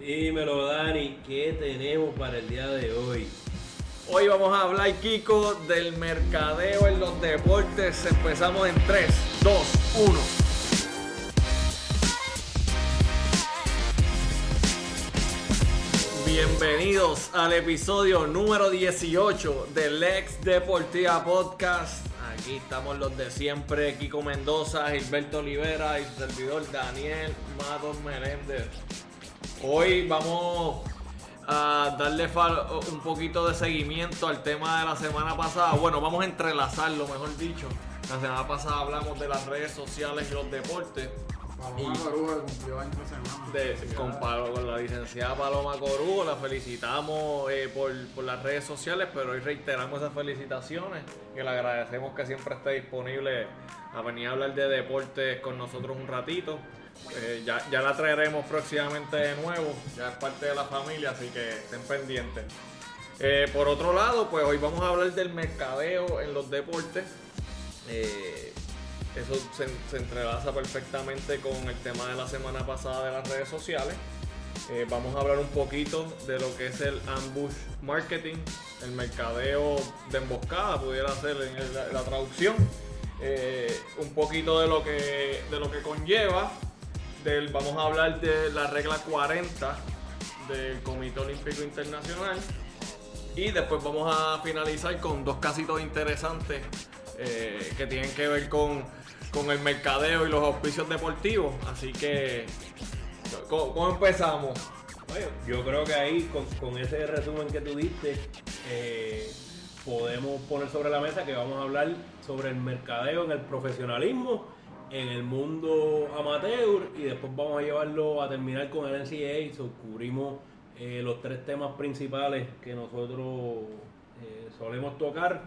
Dímelo, Dani, ¿qué tenemos para el día de hoy? Hoy vamos a hablar, Kiko, del mercadeo en los deportes. Empezamos en 3, 2, 1. Bienvenidos al episodio número 18 del Ex Deportiva Podcast. Aquí estamos los de siempre, Kiko Mendoza, Gilberto Olivera y servidor Daniel Matos Meléndez. Hoy vamos a darle un poquito de seguimiento al tema de la semana pasada. Bueno, vamos a entrelazarlo, mejor dicho. La semana pasada hablamos de las redes sociales y los deportes. Paloma Corujo cumplió años semana. De, con, con, la licenciada Paloma Corujo, la felicitamos eh, por, por, las redes sociales, pero hoy reiteramos esas felicitaciones y le agradecemos que siempre esté disponible a venir a hablar de deportes con nosotros un ratito. Eh, ya, ya la traeremos próximamente de nuevo, ya es parte de la familia, así que estén pendientes. Eh, por otro lado, pues hoy vamos a hablar del mercadeo en los deportes. Eh, eso se, entrelaza perfectamente con el tema de la semana pasada de las redes sociales. vamos a hablar un poquito de lo que es el ambush marketing, el mercadeo de emboscada, pudiera ser en la, traducción. un poquito de lo que, de lo que conlleva vamos a hablar de la regla 40 del Comité Olímpico Internacional. Y después vamos a finalizar con dos casitos interesantes eh, que tienen que ver con, el mercadeo y los auspicios deportivos. Así que, ¿cómo, empezamos? yo creo que ahí, con, ese resumen que tú diste, eh, podemos poner sobre la mesa que vamos a hablar sobre el mercadeo en el profesionalismo en el mundo amateur y después vamos a llevarlo a terminar con el NCAA. So, cubrimos eh, los tres temas principales que nosotros eh, solemos tocar.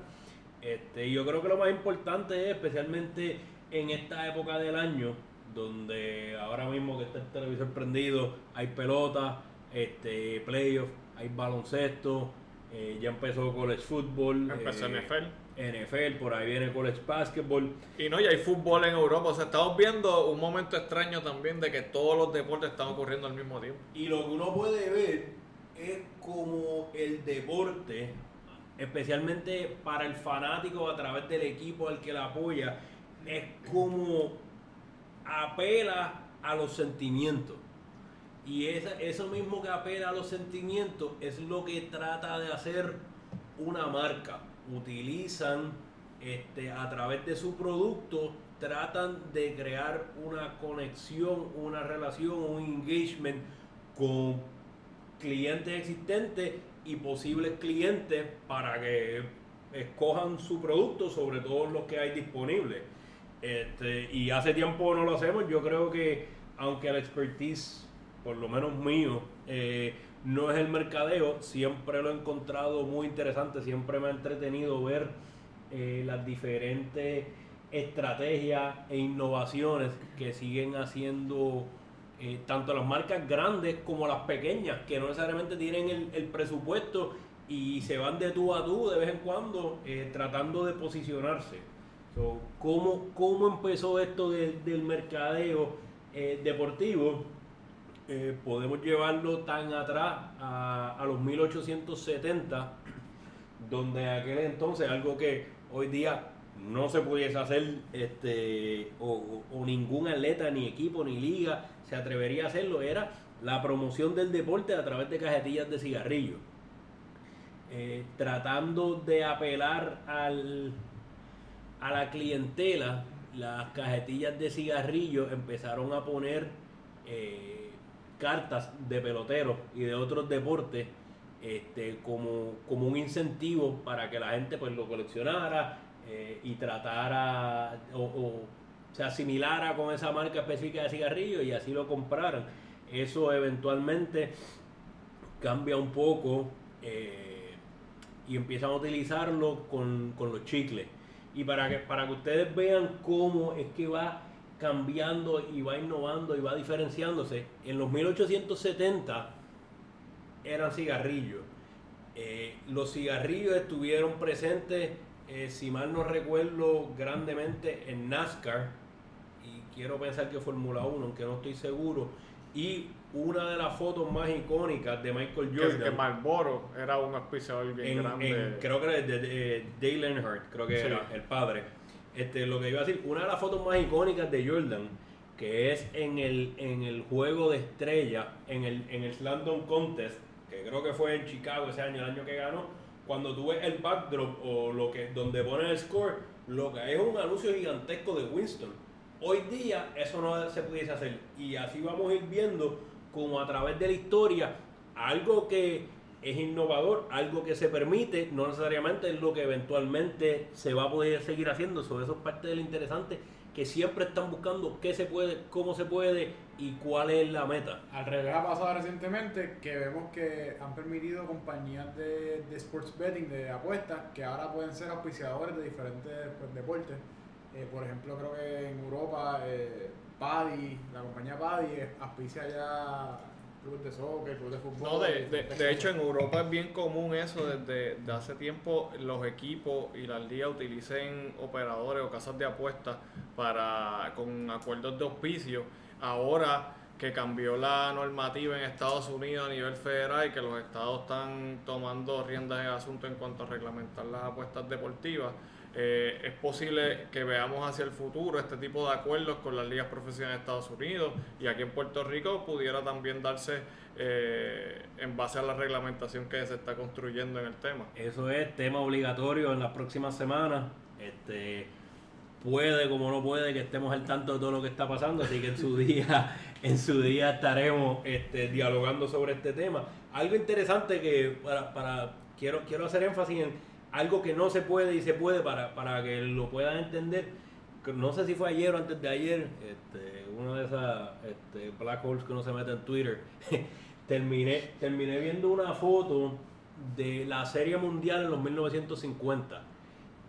Este, yo creo que lo más importante es, especialmente en esta época del año, donde ahora mismo que está el televisor prendido, hay pelota, este, playoff, hay baloncesto, eh, ya empezó college football. Empezó NFL NFL, por ahí viene college basketball. Y no, y hay fútbol en Europa. O sea, estamos viendo un momento extraño también de que todos los deportes están ocurriendo al mismo tiempo. Y lo que uno puede ver es como el deporte, especialmente para el fanático a través del equipo al que la apoya, es como apela a los sentimientos. Y eso mismo que apela a los sentimientos es lo que trata de hacer una marca utilizan este, a través de su producto, tratan de crear una conexión, una relación, un engagement con clientes existentes y posibles clientes para que escojan su producto sobre todos los que hay disponibles. Este, y hace tiempo no lo hacemos, yo creo que aunque la expertise, por lo menos mío, eh, no es el mercadeo, siempre lo he encontrado muy interesante, siempre me ha entretenido ver eh, las diferentes estrategias e innovaciones que siguen haciendo eh, tanto las marcas grandes como las pequeñas, que no necesariamente tienen el, presupuesto y se van de tú a tú de vez en cuando eh, tratando de posicionarse. ¿cómo, ¿cómo, empezó esto del mercadeo deportivo? Eh, podemos llevarlo tan atrás a, los 1870, donde aquel entonces algo que hoy día no se pudiese hacer este, o, ningún atleta, ni equipo, ni liga se atrevería a hacerlo, era la promoción del deporte a través de cajetillas de cigarrillos. Eh, tratando de apelar al, a la clientela, las cajetillas de cigarrillos empezaron a poner eh, cartas de peloteros y de otros deportes este, como, como un incentivo para que la gente pues lo coleccionara eh, y tratara o, se asimilara con esa marca específica de cigarrillo y así lo compraran. Eso eventualmente cambia un poco eh, y empiezan a utilizarlo con, con los chicles. Y para que, para que ustedes vean cómo es que va cambiando y va innovando y va diferenciándose. En los 1870 eran cigarrillos. Eh, los cigarrillos estuvieron presentes, eh, si mal no recuerdo, grandemente en NASCAR. Y quiero pensar que Fórmula 1, aunque no estoy seguro. Y una de las fotos más icónicas de Michael Que, Jordan. que Marlboro era un auspiciador bien en, grande. en- creo que era de, de- Dale Earnhardt, creo que Sí. era el padre. Este, lo que iba a decir, una de las fotos más icónicas de Jordan, que es en el, en el juego de estrella, en el, en el Slam Dunk Contest, que creo que fue en Chicago ese año, el año que ganó, cuando tú ves el backdrop o lo que donde pone el score, lo que es un anuncio gigantesco de Winston. Hoy día eso no se pudiese hacer y así vamos a ir viendo como a través de la historia algo que es innovador, algo que se permite, no necesariamente es lo que eventualmente se va a poder seguir haciendo. Sobre eso es parte de lo interesante, que siempre están buscando qué se puede, cómo se puede y cuál es la meta. Al revés ha pasado recientemente que vemos que han permitido compañías de, de sports betting, de apuestas, que ahora pueden ser auspiciadores de diferentes pues, deportes. Eh, por ejemplo, creo que en Europa, eh, Paddy, la compañía Paddy, eh, auspicia ya clubes de soccer, clubes de fútbol. No, de, de, de hecho en. Europa es bien común eso desde de hace tiempo los equipos y las ligas utilicen operadores o casas de apuestas para con acuerdos de auspicio. Ahora que cambió la normativa en Estados Unidos a nivel federal y que los estados están tomando riendas en el asunto en cuanto a reglamentar las apuestas deportivas, eh, es posible que veamos hacia el futuro este tipo de acuerdos con las ligas profesionales de Estados Unidos y aquí en Puerto Rico pudiera también darse eh, en base a la reglamentación que se está construyendo en el tema. Eso es tema obligatorio en las próximas semanas. Este puede como no puede que estemos al tanto de todo lo que está pasando, así que en su día, en su día estaremos este, dialogando sobre este tema. Algo interesante que para, para quiero quiero hacer énfasis en algo que no se puede y se puede para, para que lo puedan entender. No sé si fue ayer o antes de ayer, este, una de esas este, black holes que uno se mete en Twitter. terminé, terminé viendo una foto de la Serie Mundial en los 1950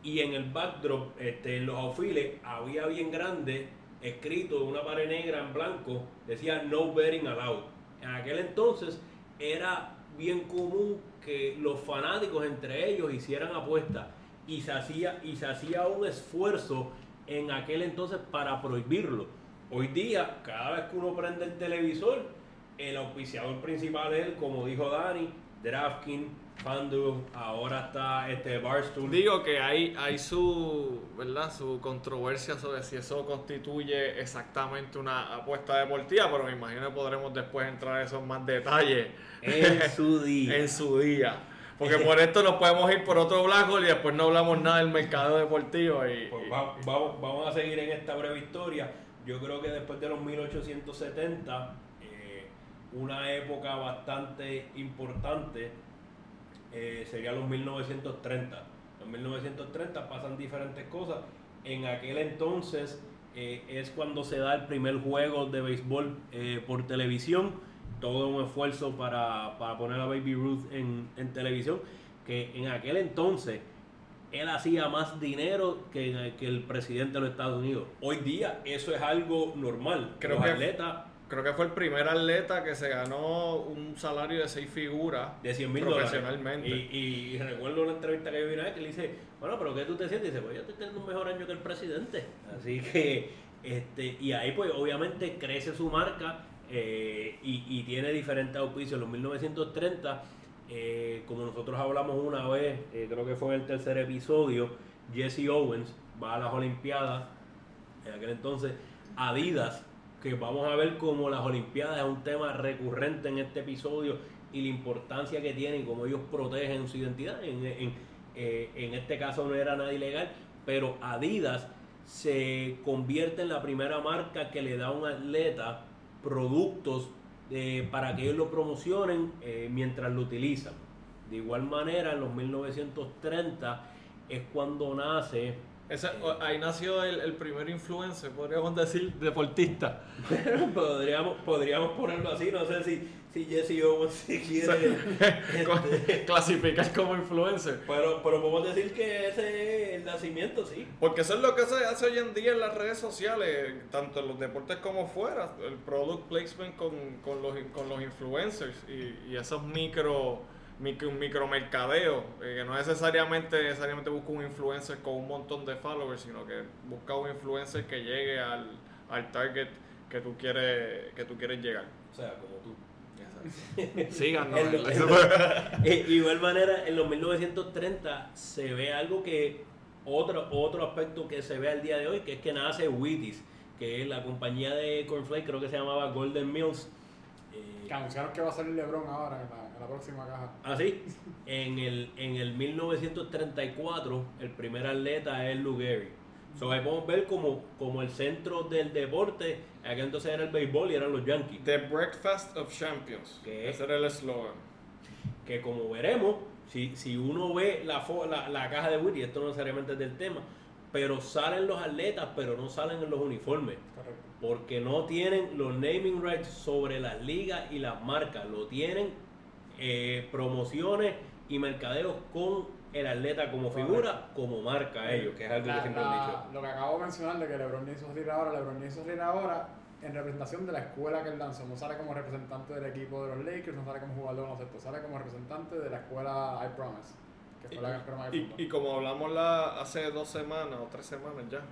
y en el backdrop, este, en los aufiles, había bien grande, escrito en una pared negra en blanco, decía no betting allowed. En aquel entonces era bien común que los fanáticos entre ellos hicieran apuestas y se hacía, y se hacía un esfuerzo en aquel entonces para prohibirlo. Hoy día, cada vez que uno prende el televisor, el auspiciador principal es, como dijo Dani, DraftKings, FanDuel, ahora está este Barstool. Digo que hay, hay su, ¿verdad? su controversia sobre si eso constituye exactamente una apuesta deportiva, pero me imagino que podremos después entrar en esos más detalles en su día. en su día. Porque por esto nos podemos ir por otro hole y después no hablamos nada del mercado deportivo. Y, Pues y- va- vamos, a seguir en esta breve historia. Yo creo que después de los 1870, eh, una época bastante importante eh, sería los 1930. Los 1930 pasan diferentes cosas. En aquel entonces eh, es cuando se da el primer juego de béisbol eh, por televisión. Todo un esfuerzo para, para poner a Baby Ruth en, en televisión. Que en aquel entonces él hacía más dinero que, que el presidente de los Estados Unidos. Hoy día eso es algo normal. Creo los que- atletas creo que fue el primer atleta que se ganó un salario de seis figuras de 100 mil dólares. profesionalmente. Y, y recuerdo una entrevista que yo vi una vez que le dice, bueno, pero ¿qué tú te sientes? Y dice, pues yo estoy teniendo un mejor año que el presidente. Así que, este, y ahí pues obviamente crece su marca eh, y, y tiene diferentes auspicios. En los 1930, eh, como nosotros hablamos una vez, eh, creo que fue en el tercer episodio, Jesse Owens va a las Olimpiadas, en aquel entonces, Adidas, que vamos a ver como las Olimpiadas es un tema recurrente en este episodio y la importancia que tienen, cómo ellos protegen su identidad. En, en- eh, este caso no era nada ilegal, pero Adidas se convierte en la primera marca que le da a un atleta productos eh, para que ellos lo promocionen eh, mientras lo utilizan. De igual manera, en los 1930 es cuando nace Ese- o- ahí nació el, el primer influencer, podríamos decir, deportista. podríamos, podríamos ponerlo así, no sé si, si Jesse Owens si quiere. este, Clasificar como influencer. pero, pero podemos decir que ese es el nacimiento, sí. Porque eso es lo que se hace hoy en día en las redes sociales, tanto en los deportes como fuera, el product placement con, con, los, con los influencers y, y esos micro, micro micromercadeos, eh, que no necesariamente, necesariamente busca un influencer con un montón de followers, sino que busca un influencer que llegue al, al target que tú quieres, que tú quieres llegar. O sea, como tú. Síganos. Lo- eh, igual manera, en los 1930 se ve algo que, otro, otro aspecto que se ve al día de hoy, que es que nace Wheaties, que es la compañía de cornflakes, creo que se llamaba Golden Mills. Eh, Que anunciaron que va a salir LeBron ahora en la, próxima caja. Así, en el, en el 1934, el primer atleta es Lou Gehrig. So, ahí podemos ver como, como el centro del deporte, acá entonces era el béisbol y eran los Yankees. The Breakfast of Champions. ¿Qué? Ese era el eslogan. Que como veremos, si, si uno ve la, la, la caja de Woody, esto no necesariamente es del tema, pero salen los atletas, pero no salen en los uniformes. Correcto. Porque no tienen los naming rights sobre las ligas y las marcas. Lo tienen eh, promociones y mercadeos con el atleta como figura, como marca ellos, que es algo que siempre la- han dicho. Lo que acabo de mencionar de que LeBron hizo salir ahora, LeBron hizo salir ahora en representación de la escuela que él lanzó. No sale como representante del equipo de los Lakers, no sale como jugador de baloncesto, sale como representante de la escuela I Promise, que fue la escuela que Y, y como hablamos la, hace dos semanas o tres semanas ya,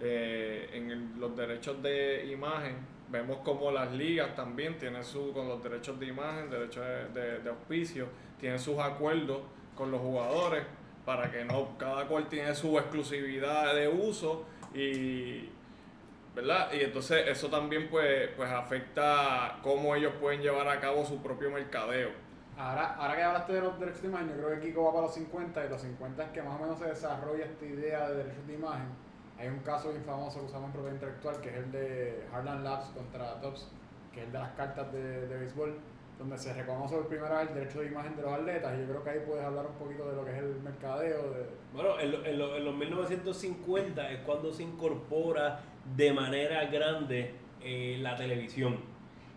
eh, en el- los derechos de imagen, vemos como las ligas también tienen su, con los derechos de imagen, derechos de, de- auspicio, tienen sus acuerdos con los jugadores para que no, cada cual tiene su exclusividad de uso y ¿verdad? Y entonces eso también pues, pues afecta cómo ellos pueden llevar a cabo su propio mercadeo. Ahora, ahora que hablaste de los derechos de imagen, yo creo que Kiko va para los 50 y los 50 es que más o menos se desarrolla esta idea de derechos de imagen. Hay un caso bien famoso que usamos en propiedad intelectual que es el de Harlan Labs contra Dobbs, que es el de las cartas de, de béisbol, donde se reconoce por primera vez el derecho de imagen de los atletas y yo creo que ahí puedes hablar un poquito de lo que es el mercadeo. De, Bueno, en, lo- en lo- en los 1950 es cuando se incorpora de manera grande eh, la televisión.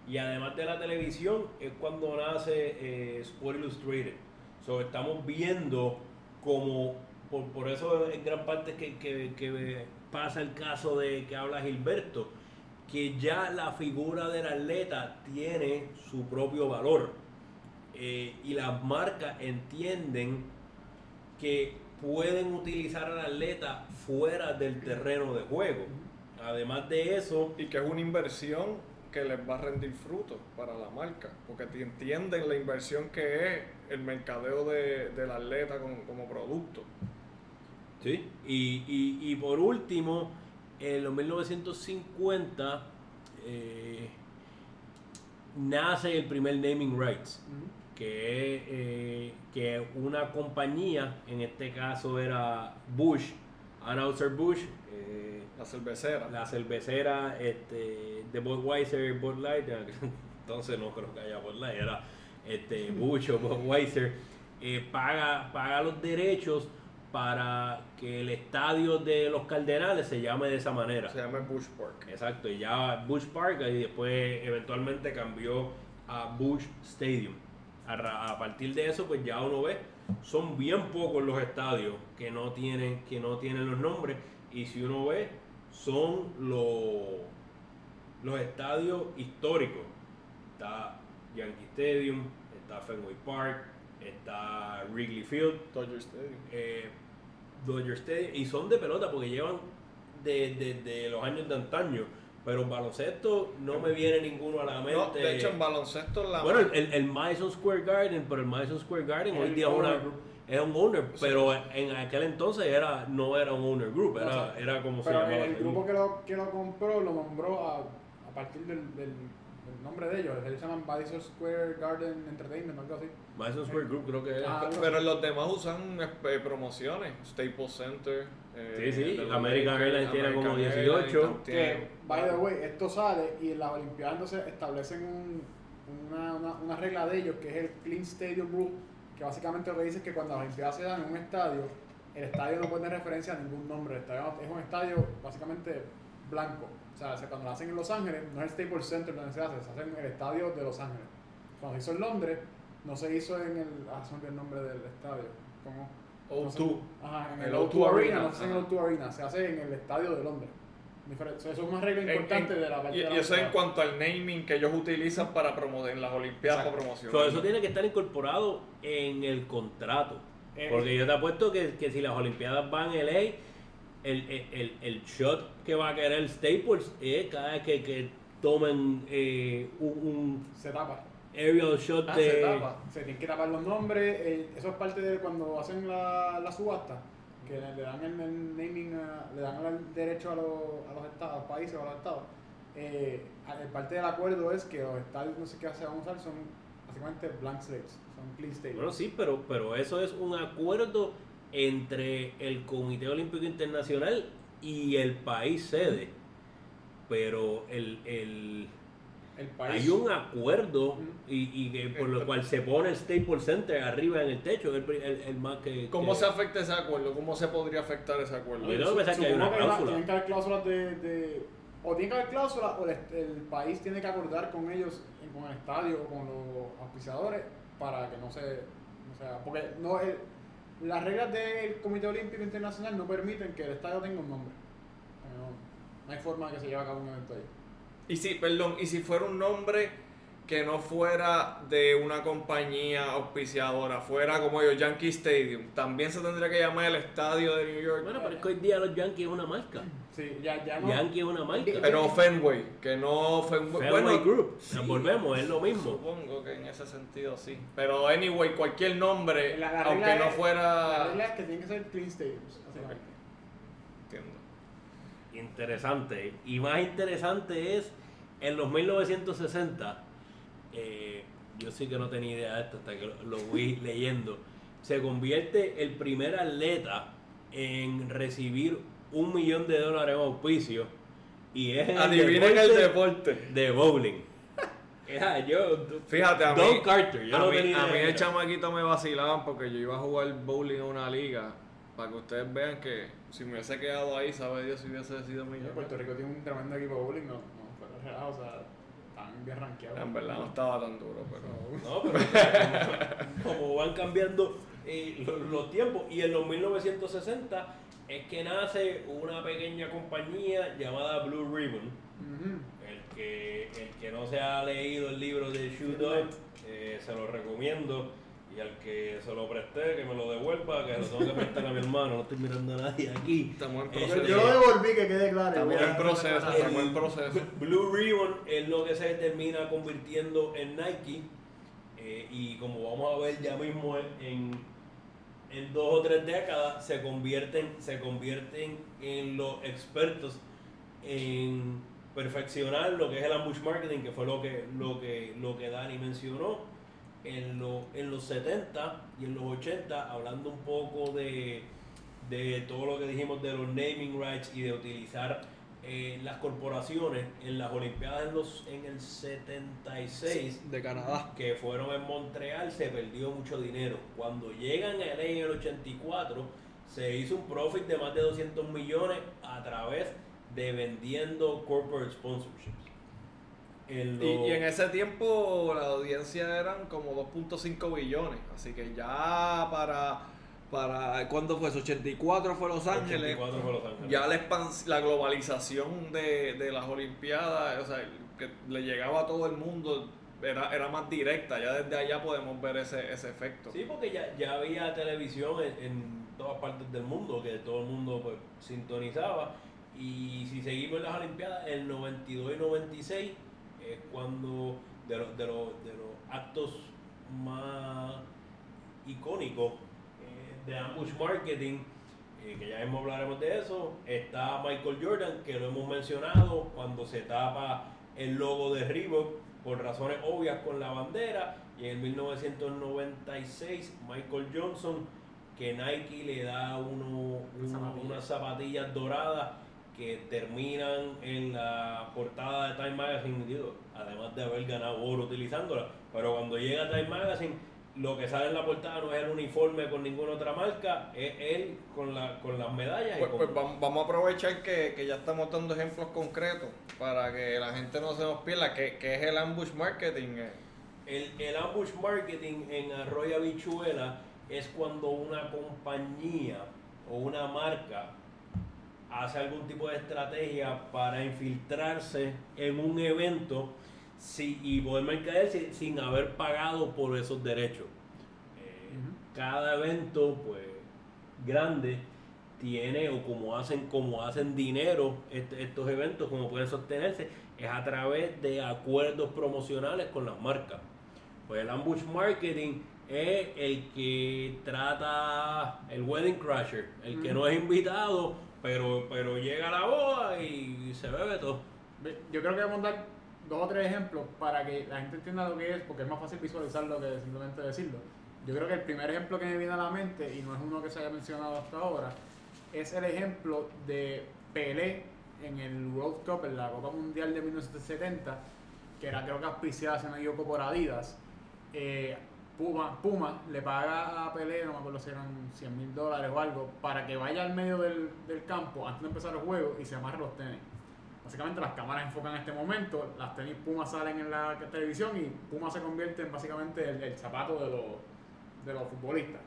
Y además de la televisión es cuando nace eh, Sport Illustrated. So, estamos viendo como, por, por eso en gran parte que, que- que pasa el caso de que habla Gilberto, que ya la figura del atleta tiene su propio valor. Eh, y las marcas entienden que pueden utilizar al atleta fuera del terreno de juego. Además de eso, Y que es una inversión que les va a rendir frutos para la marca, porque entienden la inversión que es el mercadeo de, del atleta como producto. ¿Sí? y, y- y por último, en los 1950 eh, nace el primer naming rights, que es eh, que una compañía, en este caso era Bush, Anheuser Bush, eh, La cervecera. la cervecera este, de Budweiser Bud Light, entonces no creo que haya Bud Light, era este, Bush o Budweiser, eh, paga, paga los derechos para que el estadio de los Cardenales se llame de esa manera. Se llama Bush Park. Exacto, y ya Bush Park y después eventualmente cambió a Bush Stadium. A, a partir de eso, pues ya uno ve, son bien pocos los estadios que no tienen, que no tienen los nombres. Y si uno ve, son los, los estadios históricos. Está Yankee Stadium, está Fenway Park, está Wrigley Field, Dodger Stadium. eh, Dodger Stadium, y son de pelota porque llevan de, de- de los años de antaño. Pero en baloncesto no me viene ninguno a la mente. No, de hecho, en baloncesto la bueno, el, el, Madison Square Garden, pero el Madison Square Garden hoy día es, una- owner group. es un owner, pero en aquel entonces era no era un owner group, O era, sea, era como se llamaba. el grupo que lo, que lo compró lo nombró a, a partir del, del, nombre de ellos. Ellos se llaman Madison Square Garden Entertainment, algo así. Madison Square Group creo que es. Ah, Pero los demás usan eh, promociones. Staples Center. eh, Sí, sí, American Airlines tiene como American 18. Airlines Que, by the way, esto sale y en las Olimpiadas entonces establecen un, una, una, una regla de ellos que es el Clean Stadium Rule, que básicamente lo que dice es que cuando las Olimpiadas se dan en un estadio, el estadio no puede tener referencia a ningún nombre. El estadio es un estadio básicamente blanco. O sea, se- cuando lo hacen en Los Ángeles, no es el Staples Center donde se hace, se hace en el estadio de Los Ángeles. Cuando se hizo en Londres, no se hizo en el. Ah, se el nombre del estadio. ¿Cómo? O2. Ajá, en El el, O2 O2 Arena, Arena, no se hace en el ajá. O2 Arena, se hace en el estadio de Londres. Diferente. O sea, eso es una regla En- importante en- de la parte y, de la y eso en Olimpiada. cuanto al naming que ellos utilizan para promover en las Olimpiadas para promocionar. So, eso tiene que estar incorporado en el contrato. Eh, Porque yo te apuesto que, que si las Olimpiadas van en LA, el, el, el, shot que va a querer Staples es cada vez que, que, tomen eh, un, un Se tapa. aerial shot Ah, de... se tapa. Se tienen que tapar los nombres. eh, eso es parte de cuando hacen la, la subasta. Que le, le dan el, el naming, a- le dan el derecho a los, a los estados, a los países o a los estados. Eh, parte del acuerdo es que los estadios no sé qué se van a usar son básicamente blank slates, son clean stadiums. Bueno, sí, pero, pero eso es un acuerdo entre el Comité Olímpico Internacional y el país sede. Pero el, el, el país. hay un acuerdo y, y que por lo cual se pone el Staples Center arriba en el techo, el, el, el más que... ¿Cómo que- se afecta ese acuerdo? ¿Cómo se podría afectar ese acuerdo? Yo tengo que hay una cláusula. Tienen que haber cláusulas de, de- O tiene que haber cláusulas o el, el país tiene que acordar con ellos, con el estadio o con los auspiciadores para que no se. O sea, porque no el- las reglas del Comité Olímpico Internacional no permiten que el estadio tenga un nombre. No, no hay forma de que se lleve a cabo un evento ahí. Y si, perdón, y si fuera un nombre que no fuera de una compañía auspiciadora, fuera como yo, Yankee Stadium, también se tendría que llamar el estadio de New York. Bueno, pero es que hoy día los Yankees es una marca. Sí, ya, ya no. Yankee es una marca. Pero Fenway, que no Fenway. Fenway bueno, Group. sí, Volvemos, es lo mismo. Supongo que en ese sentido sí. Pero anyway, cualquier nombre, La- la aunque no es- fuera. La regla es que tienen que ser clean stadiums. Entiendo. Interesante. Y más interesante es, en los 1960, eh, yo sí que no tenía idea de esto hasta que lo, lo fui leyendo, se convierte el primer atleta en recibir un millón de dólares en auspicio y es en Adivinen el deporte. de bowling. Ya, yo, Fíjate, a mí, Don Carter, yo a, no mí, tenía a mí el chamaquito me vacilaban porque yo iba a jugar bowling en una liga. Para que ustedes vean que si me hubiese quedado ahí, sabe Dios si hubiese sido millonario. Puerto Rico tiene un tremendo equipo de bowling, no, no fue relajo, o sea, están bien rankeados. En verdad no estaba tan duro, pero. No, pero como, como van cambiando eh, lo- los, tiempos. Y en los 1960 es que nace una pequeña compañía llamada Blue Ribbon. El que, el que no se ha leído el libro de Shoot Up, eh, se lo recomiendo. Y al que se lo presté, que me lo devuelva, que lo tengo que prestar a mi hermano. No estoy mirando a nadie aquí. Estamos en Yo, proceso. yo lo devolví, que quede claro. En proceso, estamos en proceso. Blue Ribbon es lo que se termina convirtiendo en Nike. eh, y como vamos a ver ya mismo en, en dos o tres décadas, se convierten, se convierten en los expertos en perfeccionar lo que es el ambush marketing, que fue lo que, lo que, lo que Dani mencionó. En, lo- en los 70 y en los 80, hablando un poco de, de todo lo que dijimos de los naming rights y de utilizar eh, las corporaciones en las Olimpiadas en, los, en el 76 De Canadá. que fueron en Montreal se perdió mucho dinero. Cuando llegan a LA en el 84 se hizo un profit de más de 200 millones a través de vendiendo corporate sponsorships. En Y, y en ese tiempo la audiencia eran como 2.5 billones. Así que ya para. Para ¿Cuándo fue eso? 84 fue Los Ángeles. 84 fue Los Ángeles. Ya la, la globalización de, de las Olimpiadas, o sea, que le llegaba a todo el mundo, era, era más directa. Ya desde allá podemos ver ese, ese efecto. Sí, porque ya, ya había televisión en, en todas partes del mundo, que todo el mundo pues, sintonizaba. Y si seguimos las Olimpiadas, el 92 y 96 es cuando de, los de, los de los actos más icónicos de ambush marketing, eh, que ya mismo hablaremos de eso, está Michael Jordan, que lo hemos mencionado, cuando se tapa el logo de Reebok por razones obvias con la bandera, y en 1996 Michael Johnson, que Nike le da uno, Zapatillas. unas zapatillas doradas que terminan en la portada de Time Magazine, digo, además de haber ganado oro utilizándola, pero cuando llega a Time Magazine, lo que sale en la portada no es el uniforme con ninguna otra marca, es él con, la, con las medallas. y Pues, con- pues vam- vamos a aprovechar que, que ya estamos dando ejemplos concretos para que la gente no se nos pierda que, que es el ambush marketing. eh. El, el ambush marketing en Arroyo Habichuela es cuando una compañía o una marca hace algún tipo de estrategia para infiltrarse en un evento si- y poder mercadearse sin haber pagado por esos derechos. Eh. Cada evento, pues, grande tiene o como hacen como hacen dinero estos eventos como pueden sostenerse es a través de acuerdos promocionales con las marcas. Pues el ambush marketing es el que trata el wedding crasher, el que no es invitado, pero, pero llega a la boda y se bebe todo. Yo creo que vamos a dar dos o tres ejemplos para que la gente entienda lo que es, porque es más fácil visualizarlo que simplemente decirlo. Yo creo que el primer ejemplo que me viene a la mente, y no es uno que se haya mencionado hasta ahora, es el ejemplo de Pelé en el World Cup, en la Copa Mundial de 1970, que era creo que auspiciada, se me equivoco, por Adidas. Eh, Puma, Puma le paga a Pelé, no me acuerdo si eran 100 mil dólares o algo, para que vaya al medio del, del, campo antes de empezar el juego y se amarre los tenis. Básicamente las cámaras enfocan en este momento, las tenis Puma salen en la televisión y Puma se convierte en básicamente el, zapato de los, de los futbolistas.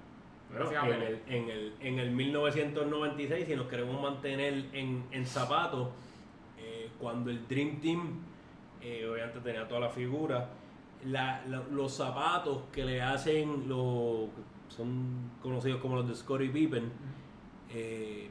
en, el, en, el, en el 1996, si nos queremos mantener en, en zapatos, eh, cuando el Dream Team, eh, obviamente tenía toda la figura, la, los zapatos que le hacen los son conocidos como los de Scottie Pippen eh,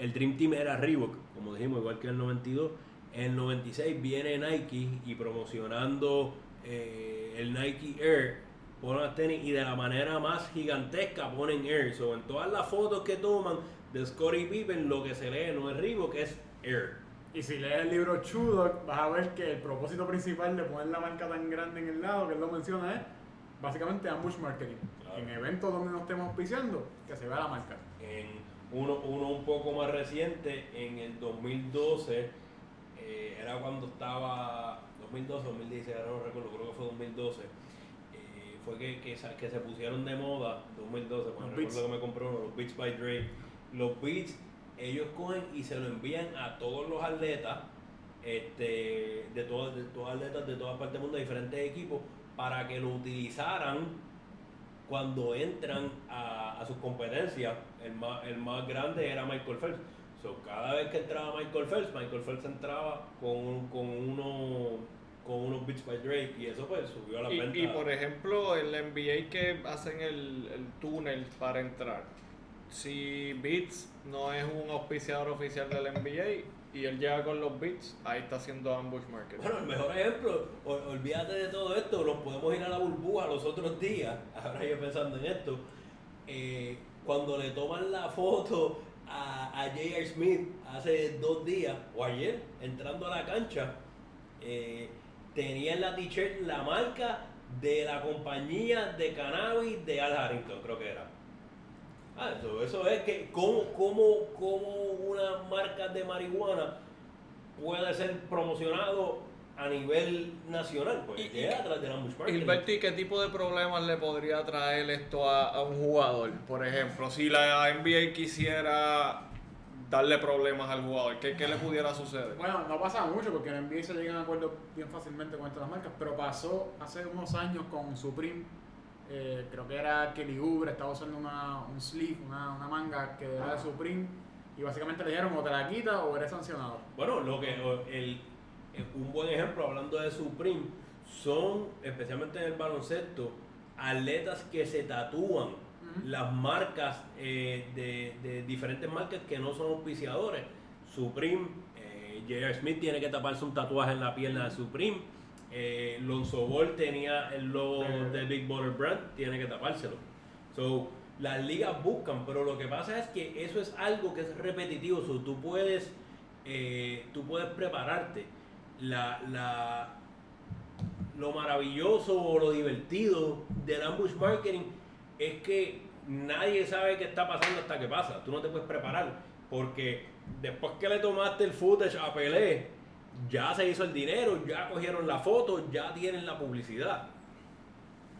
el Dream Team era Reebok como dijimos igual que en el 92 en el 96 viene Nike y promocionando eh, el Nike Air. Ponen las tenis y de la manera más gigantesca ponen Air. So, en todas las fotos que toman de Scottie Pippen lo que se lee no es Reebok es Air. Y si lees el libro Chudo, vas a ver que el propósito principal de poner la marca tan grande en el lado, que él lo menciona, es básicamente ambush marketing. En eventos donde nos estemos auspiciando, que se vea la marca. En uno, uno un poco más reciente, en el 2012, eh, era cuando estaba, 2012 2016, ahora no recuerdo, creo que fue 2012. Eh, fue que, que, que, se pusieron de moda 2012, cuando recuerdo que me compré uno, los Beats by Dre. Los Beats ellos cogen y se lo envían a todos los atletas, este, de, todos, de todos atletas de todas partes del mundo, de diferentes equipos, para que lo utilizaran cuando entran a, a sus competencias. El más, el más grande era Michael Phelps. So, cada vez que entraba Michael Phelps, Michael Phelps entraba con, con uno con unos Beats by Drake y eso pues subió a la y, Y por ejemplo, el NBA que hacen el, el túnel para entrar, si Beats no es un auspiciador oficial del NBA y él llega con los Beats, ahí está haciendo ambush marketing. Bueno, el mejor ejemplo, olvídate de todo esto, nos podemos ir a la burbuja los otros días, ahora yo pensando en esto, eh, cuando le toman la foto a, a J.R. Smith hace dos días o ayer, entrando a la cancha, eh, tenía en la t-shirt la marca de la compañía de cannabis de Al Harrington, creo que era. Ah, eso, es que cómo, cómo, cómo una marca de marihuana puede ser promocionado a nivel nacional, pues y, atrás de la Gilberto, ¿y qué tipo de problemas le podría traer esto a, un jugador? Por ejemplo, si la NBA quisiera darle problemas al jugador, ¿qué, ¿qué, le pudiera suceder? Bueno, no pasa mucho porque en NBA se llegan a acuerdos bien fácilmente con estas marcas, pero pasó hace unos años con Supreme eh, creo que era Kelly Oubre, estaba usando una, un sleeve, una, una manga que era de Supreme, y básicamente le dijeron o te la quita o eres sancionado. Bueno, lo que el, un buen ejemplo hablando de Supreme son, especialmente en el baloncesto, atletas que se tatúan las marcas eh, de, de, diferentes marcas que no son auspiciadores. Supreme, eh, J.R. Smith tiene que taparse un tatuaje en la pierna de Supreme eh, Lonzo Ball tenía el logo de Big Butter Brand, tiene que tapárselo. So, las ligas buscan, pero lo que pasa es que eso es algo que es repetitivo. So, tú puedes, eh, tú puedes prepararte. La, la, lo maravilloso o lo divertido del ambush marketing es que nadie sabe qué está pasando hasta que pasa. Tú no te puedes preparar porque después que le tomaste el footage a Pelé, ya se hizo el dinero, ya cogieron la foto, ya tienen la publicidad.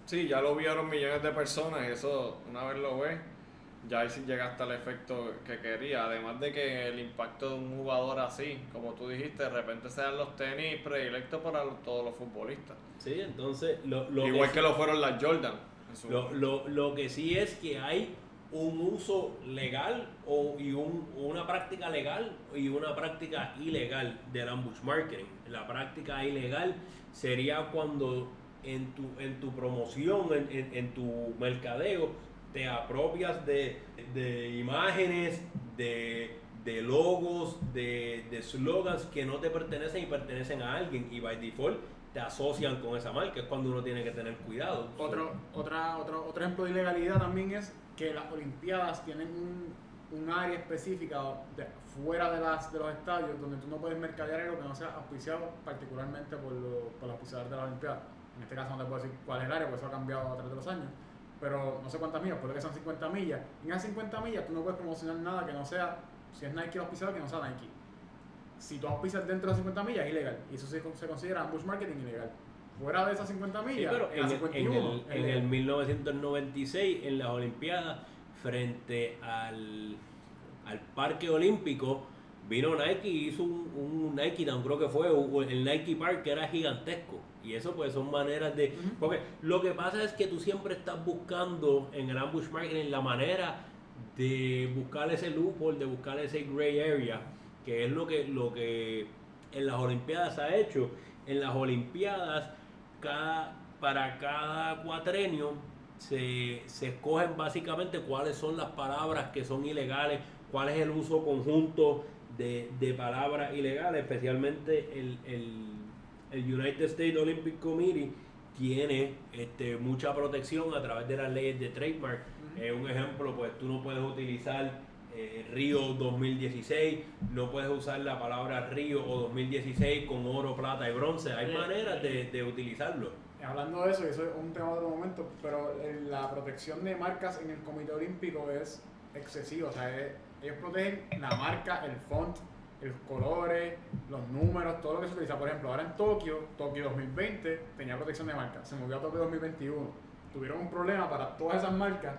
Sí, ya lo vieron millones de personas, eso una vez lo ves, ya ahí sí llega hasta el efecto que quería. Además de que el impacto de un jugador así, como tú dijiste, de repente sean los tenis predilectos para todos los futbolistas. Sí, entonces... Lo, Igual que, lo fueron las Jordan. Lo, lo, lo que sí es que hay un uso legal o, y un, una práctica legal y una práctica ilegal del ambush marketing. La práctica ilegal sería cuando en tu, en tu promoción, en, en, tu mercadeo, te apropias de, de imágenes, de, de logos, de, de slogans que no te pertenecen y pertenecen a alguien y by default te asocian con esa marca, es cuando uno tiene que tener cuidado. Otro, otra, otro, otro ejemplo de ilegalidad también es que las Olimpiadas tienen un, un área específica de- fuera de, las, de los estadios donde tú no puedes mercadear algo que no sea auspiciado particularmente por, lo- por los auspiciadores de las Olimpiadas. En este caso no te puedo decir cuál es el área, porque eso ha cambiado a través de los años. Pero no sé cuántas millas, puede que son 50 millas. En esas 50 millas tú no puedes promocionar nada que no sea, si es Nike el auspiciador, que no sea Nike. Si tú auspicias dentro de las 50 millas es ilegal. Y eso se, se considera ambush marketing ilegal. Fuera de esas 50 Sí, millas, pero en el- 51, en el, es en legal. el 1996, en las Olimpiadas, frente al, al Parque Olímpico, vino Nike y hizo un, un Nike Down, creo que fue, el Nike Park, que era gigantesco. Y eso pues son maneras de... Porque lo que pasa es que tú siempre estás buscando en el ambush marketing la manera de buscar ese loophole, de buscar ese gray area, que es lo que, lo que en las Olimpiadas ha hecho. En las Olimpiadas, cada, para cada cuatrenio se, se escogen básicamente cuáles son las palabras que son ilegales, cuál es el uso conjunto de, de palabras ilegales, especialmente el, el, el United States Olympic Committee tiene este, mucha protección a través de las leyes de trademark. Eh, un ejemplo, pues tú no puedes utilizar eh, Río 2016, no puedes usar la palabra Río o 2016 con oro, plata y bronce. Hay Eh, maneras de, de utilizarlo. Hablando de eso, eso es un tema de otro momento, pero la protección de marcas en el Comité Olímpico es excesiva. O sea, es- ellos protegen la marca, el font, los colores, los números, todo lo que se utiliza. Por ejemplo, ahora en Tokio, Tokio 2020 tenía protección de marca, se movió a Tokio 2021. Tuvieron un problema para todas esas marcas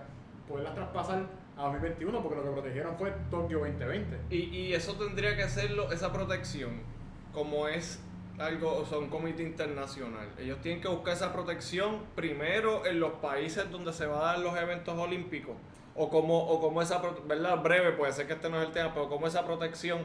poderlas traspasar a 2021 porque lo que protegieron fue Tokio 2020. Y, y eso tendría que hacerlo, esa protección, como es algo, o sea, un comité internacional. Ellos tienen que buscar esa protección primero en los países donde se van a dar los eventos olímpicos. O como, o como esa, ¿verdad? Breve, puede ser que este no es el tema, pero como esa protección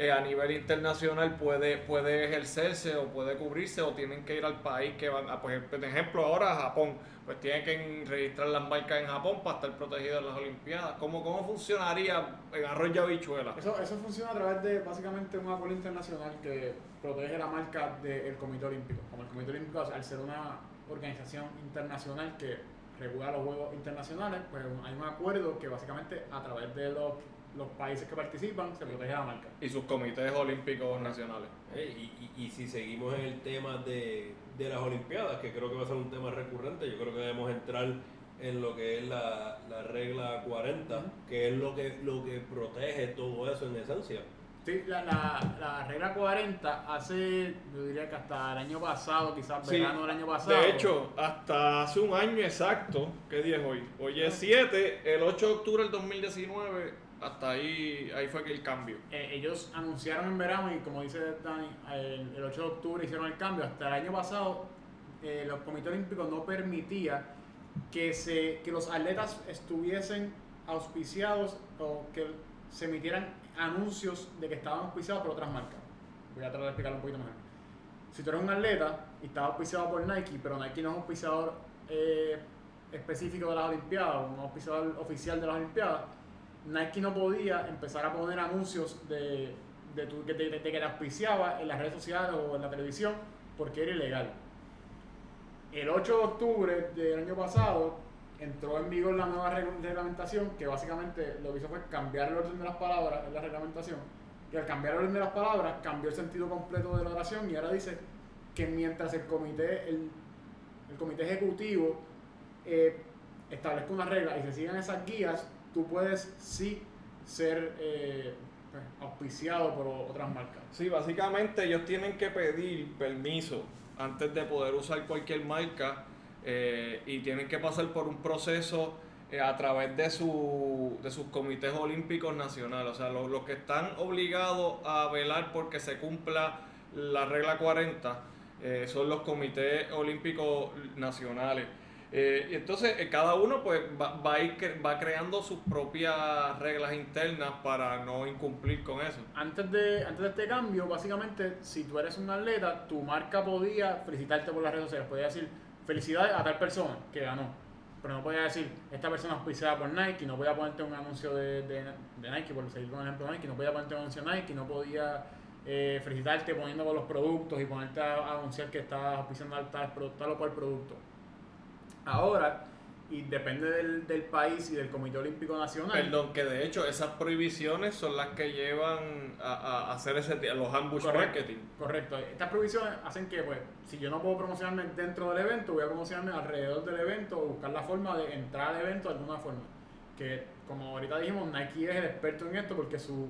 eh, a nivel internacional puede, puede ejercerse o puede cubrirse o tienen que ir al país que van a, pues, por ejemplo, ahora Japón, pues tienen que registrar las marcas en Japón para estar protegidos en las Olimpiadas. ¿Cómo, cómo funcionaría en arroz y habichuela? Eso, eso funciona a través de básicamente un acuerdo internacional que protege la marca del Comité Olímpico. Como el Comité Olímpico, al ser una organización internacional que regula los Juegos Internacionales, pues hay un acuerdo que básicamente a través de los, los países que participan se protege la marca. y sus comités olímpicos nacionales. Eh, y, y- y si seguimos en el tema de, de las Olimpiadas, que creo que va a ser un tema recurrente, yo creo que debemos entrar en lo que es la, la regla 40, Ujú. que es lo que, lo que protege todo eso en esencia. Sí, la, la, la regla 40 hace, yo diría que hasta el año pasado, quizás Sí. verano del año pasado. De hecho, hasta hace un año exacto, ¿qué día es hoy? Hoy es 7, el 8 de octubre del 2019, hasta ahí, ahí fue que el cambio. Eh, ellos anunciaron en verano y como dice Dani, el, el 8 de octubre hicieron el cambio. Hasta el año pasado, eh, los comités olímpicos no permitía que, se, que los atletas estuviesen auspiciados o que se emitieran anuncios de que estaban auspiciados por otras marcas. Voy a tratar de explicarlo un poquito mejor. Si tú eres un atleta y estás auspiciado por Nike, pero Nike no es auspiciador eh, específico de las Olimpiadas, un auspiciador oficial de las Olimpiadas, Nike no podía empezar a poner anuncios de, de, tu- que te, auspiciaba en las redes sociales o en la televisión porque era ilegal. El 8 de octubre del año pasado entró en vigor la nueva reg- reglamentación que básicamente lo que hizo fue cambiar el orden de las palabras en la reglamentación y al cambiar el orden de las palabras cambió el sentido completo de la oración y ahora dice que mientras el comité el, el comité ejecutivo eh, establezca una regla y se sigan esas guías tú puedes sí ser eh, pues, auspiciado por otras marcas Sí, básicamente ellos tienen que pedir permiso antes de poder usar cualquier marca eh, y tienen que pasar por un proceso eh, a través de, su, de sus comités olímpicos nacionales. O sea, los, los que están obligados a velar porque se cumpla la regla 40 eh, son los comités olímpicos nacionales. Eh, y entonces eh, cada uno pues va, va a ir cre- va creando sus propias reglas internas para no incumplir con eso. antes de, antes de este cambio, básicamente, si tú eres un atleta, tu marca podía felicitarte por las redes sociales, podía decir felicidades a tal persona que ganó. pero no podía decir, esta persona es auspiciada por Nike, no podía ponerte un anuncio de, de, Nike, por seguir con el ejemplo de Nike, no podía ponerte un anuncio de Nike, no podía eh, felicitarte poniendo con los productos y ponerte a, anunciar que estás auspiciando tal, tal o cual producto. Ahora, y depende del, del, país y del Comité Olímpico Nacional. Perdón, que de hecho esas prohibiciones son las que llevan a, a hacer ese los ambush marketing. Correcto. Estas prohibiciones hacen que, pues, si yo no puedo promocionarme dentro del evento, voy a promocionarme alrededor del evento o buscar la forma de entrar al evento de alguna forma. Que, como ahorita dijimos, Nike es el experto en esto porque su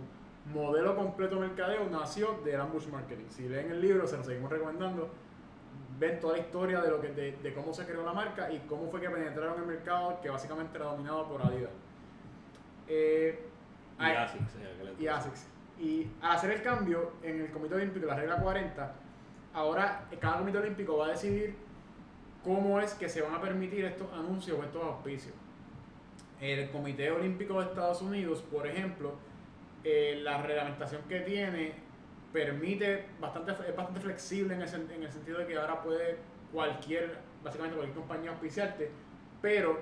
modelo completo de mercadeo nació del ambush marketing. Si leen el libro, se lo seguimos recomendando ven toda la historia de, lo que, de, cómo se creó la marca y cómo fue que penetraron el mercado que básicamente era dominado por Adidas. Eh, y ASICS. Y ASICS. Y al hacer el cambio en el Comité Olímpico, la regla 40, ahora cada Comité Olímpico va a decidir cómo es que se van a permitir estos anuncios o estos auspicios. El Comité Olímpico de Estados Unidos, por ejemplo, eh, la reglamentación que tiene permite, bastante, es bastante flexible en el, en el sentido de que ahora puede cualquier, básicamente cualquier compañía auspiciarte, pero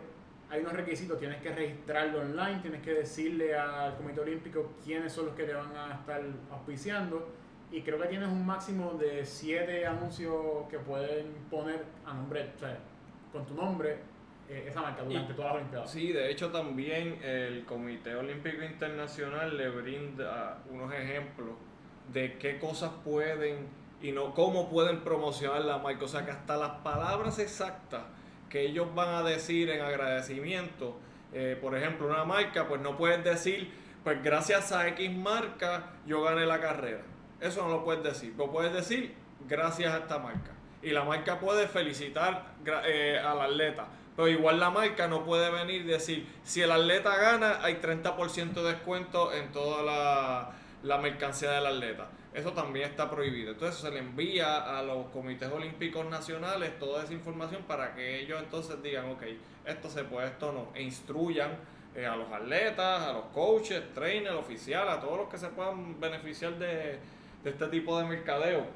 hay unos requisitos, tienes que registrarlo online, tienes que decirle al Comité Olímpico quiénes son los que te van a estar auspiciando y creo que tienes un máximo de siete anuncios que pueden poner a nombre, o sea, con tu nombre eh, esa marca durante todas las Olimpiadas. Sí, de hecho también el Comité Olímpico Internacional le brinda unos ejemplos de qué cosas pueden y no cómo pueden promocionar la marca. O sea que hasta las palabras exactas que ellos van a decir en agradecimiento, eh, por ejemplo, una marca, pues no puedes decir, pues gracias a X marca yo gané la carrera. Eso no lo puedes decir. Lo puedes decir gracias a esta marca. Y la marca puede felicitar eh, al atleta. Pero igual la marca no puede venir y decir, si el atleta gana, hay 30% de descuento en toda la la mercancía del atleta. Eso también está prohibido. Entonces se le envía a los comités olímpicos nacionales toda esa información para que ellos entonces digan, ok, esto se puede, esto no, e instruyan eh, a los atletas, a los coaches, trainers, oficiales, a todos los que se puedan beneficiar de, este tipo de mercadeo.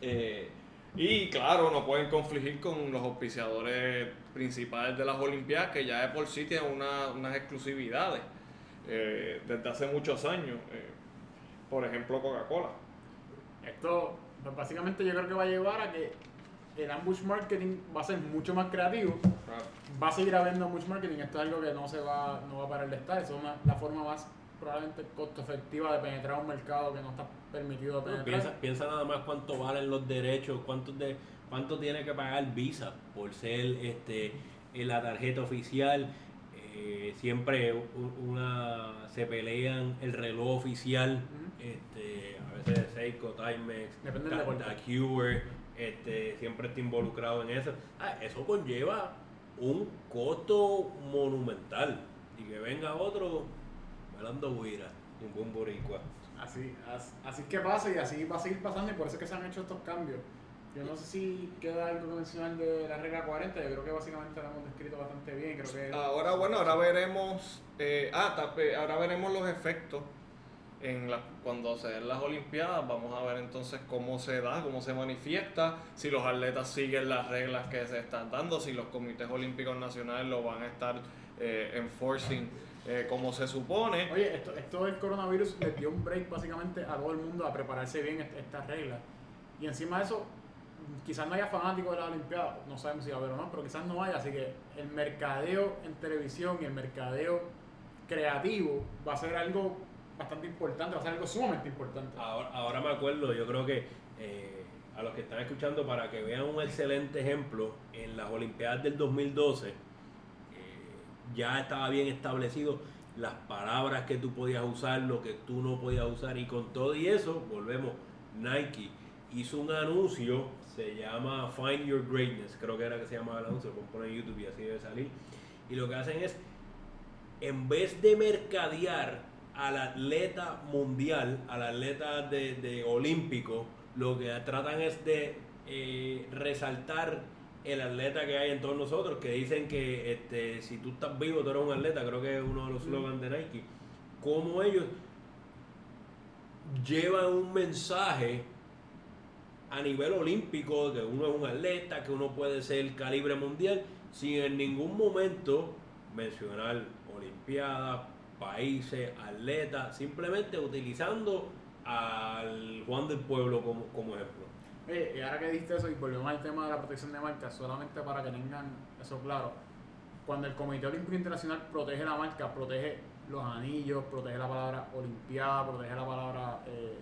Eh, y claro, no pueden confligir con los auspiciadores principales de las Olimpiadas, que ya de por sí tienen unas exclusividades eh, desde hace muchos años por ejemplo Coca-Cola. Esto, pues, básicamente yo creo que va a llevar a que el ambush marketing va a ser mucho más creativo. Va a seguir habiendo ambush marketing. Esto es algo que no se va, no va a parar de estar. Eso es la forma más probablemente costo efectiva de penetrar un mercado que no está permitido penetrar. piensa, piensa, nada más cuánto valen los derechos, cuánto de cuánto tiene que pagar Visa por ser este en la tarjeta oficial eh, siempre una se pelean el reloj oficial, este, a veces Seiko, Timex, Cure, este, siempre está involucrado en eso. Ah, eso conlleva un costo monumental y que venga otro bailando guira, un buen boricua. Así, así, así que pasa y así va a seguir pasando y por eso es que se han hecho estos cambios. Yo no sé si queda algo que mencionar de la regla 40, yo creo que básicamente lo hemos descrito bastante bien. Creo que ahora, bueno, ahora veremos, eh, ah, ahora veremos los efectos en la, cuando se den las Olimpiadas. Vamos a ver entonces cómo se da, cómo se manifiesta, si los atletas siguen las reglas que se están dando, si los comités olímpicos nacionales lo van a estar eh, enforcing. Eh, como se supone. Oye, esto, esto del coronavirus le dio un break básicamente a todo el mundo a prepararse bien estas reglas. Y encima de eso, quizás no haya fanáticos de la Olimpiada, no sabemos si va a haber o no, pero quizás no haya, así que el mercadeo en televisión y el mercadeo creativo va a ser algo bastante importante, va a ser algo sumamente importante. Ahora, me acuerdo, yo creo que eh, a los que están escuchando, para que vean un excelente ejemplo, en las Olimpiadas del 2012 eh, ya estaba bien establecido las palabras que tú podías usar, lo que tú no podías usar, y con todo y eso, volvemos, Nike hizo un anuncio se llama Find Your Greatness, creo que era que se llamaba el anuncio, lo pueden poner en YouTube y así debe salir. Y lo que hacen es, en vez de mercadear al atleta mundial, al atleta de, olímpico, lo que tratan es de eh, resaltar el atleta que hay en todos nosotros, que dicen que este, si tú estás vivo, tú eres un atleta, creo que es uno de los slogans de Nike. Como ellos llevan un mensaje a nivel olímpico, que uno es un atleta, que uno puede ser calibre mundial, sin en ningún momento mencionar Olimpiadas, países, atletas, simplemente utilizando al Juan del Pueblo como, como ejemplo. Y ahora que diste eso y volvemos al tema de la protección de marcas, solamente para que tengan eso claro, cuando el Comité Olímpico Internacional protege la marca, protege los anillos, protege la palabra Olimpiada, protege la palabra eh,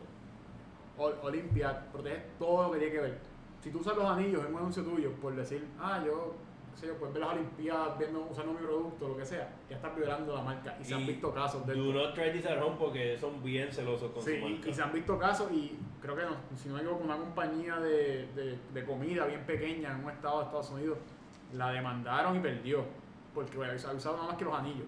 Olimpia, protege todo lo que tiene que ver. Si tú usas los anillos en un anuncio tuyo por decir, ah, yo, qué sé yo, pues ver las Olimpiadas, viendo, usando mi producto, lo que sea, ya estás violando la marca y se han Y visto casos de Do not try this at home porque son bien celosos con Sí, su y, marca. y se han visto casos y creo que no, si no me equivoco, una compañía de, de, de comida bien pequeña en un estado de Estados Unidos la demandaron y perdió porque bueno, usado nada más que los anillos.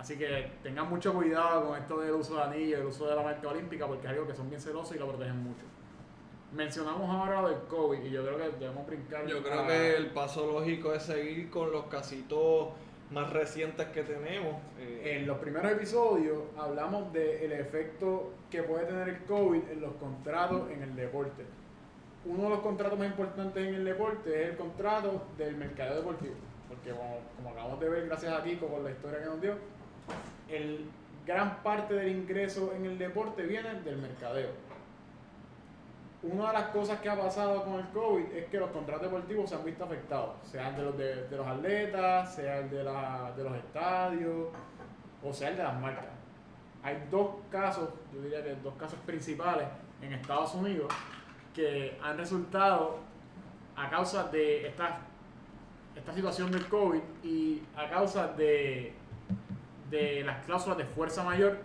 Así que tengan mucho cuidado con esto del uso de anillos, el uso de la marca olímpica porque es algo que son bien celosos y lo protegen mucho. Mencionamos ahora lo del COVID y yo creo que debemos brincar. Yo creo a- que el paso lógico es seguir con los casitos más recientes que tenemos. eh, En los primeros episodios hablamos del efecto que puede tener el COVID en los contratos en el deporte. Uno de los contratos más importantes en el deporte es el contrato del mercado deportivo. Porque como, como acabamos de ver gracias a Kiko con la historia que nos dio, el gran parte del ingreso en el deporte viene del mercadeo. Una de las cosas que ha pasado con el COVID es que los contratos deportivos se han visto afectados, sea el de los, de, de los atletas, sea el de, la, de los estadios, o sea el de las marcas. Hay dos casos, yo diría que dos casos principales en Estados Unidos que han resultado a causa de esta, esta situación del COVID y a causa de, de las cláusulas de fuerza mayor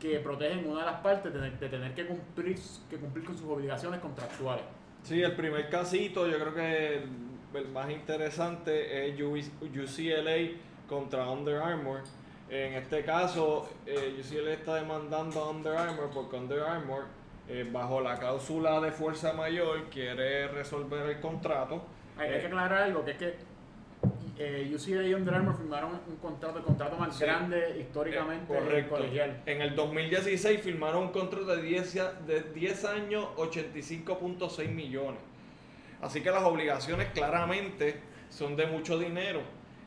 que protegen una de las partes de, de tener que cumplir, que cumplir con sus obligaciones contractuales. Sí, el primer casito, yo creo que el, el más interesante es UCLA contra Under Armour. En este caso, eh, UCLA está demandando a Under Armour porque Under Armour, eh, bajo la cláusula de fuerza mayor, quiere resolver el contrato. Hay, hay que aclarar algo, que es que eh, UCLA y Under Armour firmaron un contrato, el contrato más Sí. grande históricamente Eh, correcto. colegial. En el 2016 firmaron un contrato de 10, a- de 10 años, 85.6 millones. Así que las obligaciones claramente son de mucho dinero.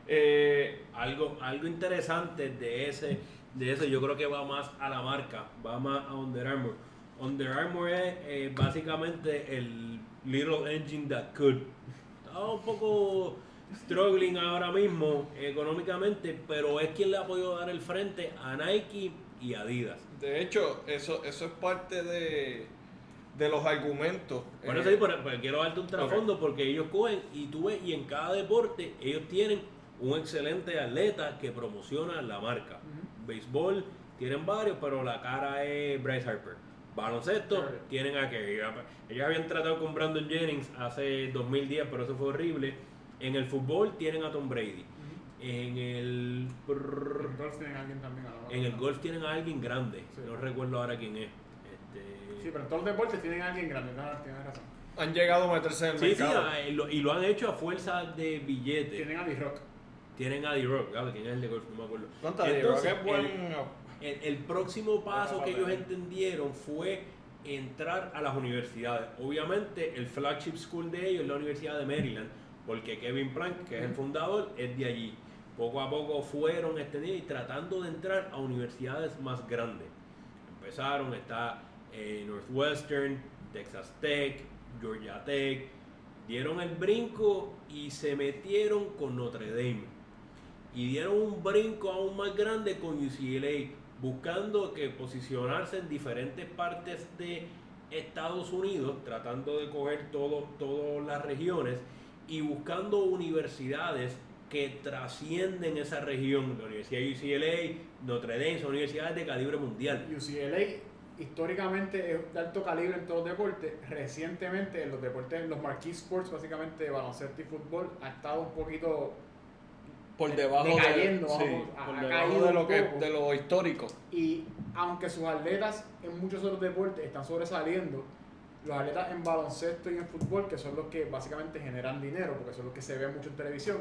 Eh, Algo, algo interesante de ese, de eso, yo creo que va más a la marca, va más a Under Armour. Under Armour es eh, básicamente el little engine that could. Está un poco struggling ahora mismo económicamente, pero es quien le ha podido dar el frente a Nike y Adidas. de hecho, eso, eso es parte de, de los argumentos. Por Eh, eso digo, pero- pero quiero darte un trasfondo porque ellos cogen y tú ves, y en cada deporte ellos tienen un excelente atleta que promociona la marca. Béisbol tienen varios, pero la cara es Bryce Harper. Baloncesto tienen a Kerry. Ellos habían tratado con Brandon Jennings hace 2010, pero eso fue horrible. En el fútbol tienen a Tom Brady. En el En golf tienen a alguien también. a en el golf tienen a alguien grande. Sí. No recuerdo ahora quién es. Este, Sí, pero en todos los deportes tienen a alguien grande, tienes tienes razón. han llegado a meterse en el Sí, sí, mercado. ah, y lo, y lo han hecho a fuerza de billetes. Tienen a D-Rock. Tienen a D-Rock, claro, ¿quién es el de golf? No me acuerdo. Entonces, buen- el, el- el próximo paso que ellos entendieron fue entrar a las universidades. Obviamente, el flagship school de ellos es la Universidad de Maryland, porque Kevin Plank, que es el fundador, es de allí. Poco a poco fueron extendiendo y tratando de entrar a universidades más grandes. Empezaron, está eh, Northwestern, Texas Tech, Georgia Tech, dieron el brinco y se metieron con Notre Dame. Y dieron un brinco aún más grande con UCLA, buscando que posicionarse en diferentes partes de Estados Unidos, tratando de coger todas las regiones y buscando universidades que trascienden esa región. La Universidad de UCLA, Notre Dame, son universidades de calibre mundial. UCLA históricamente es de alto calibre en todos los deportes. Recientemente en los deportes, en los marquee sports, básicamente baloncesto y fútbol, ha estado un poquito por debajo, decayendo, de, vamos, por debajo lo que de lo histórico. Y aunque sus atletas en muchos otros deportes están sobresaliendo, los atletas en baloncesto y en fútbol, que son los que básicamente generan dinero, porque son los que se ven mucho en televisión,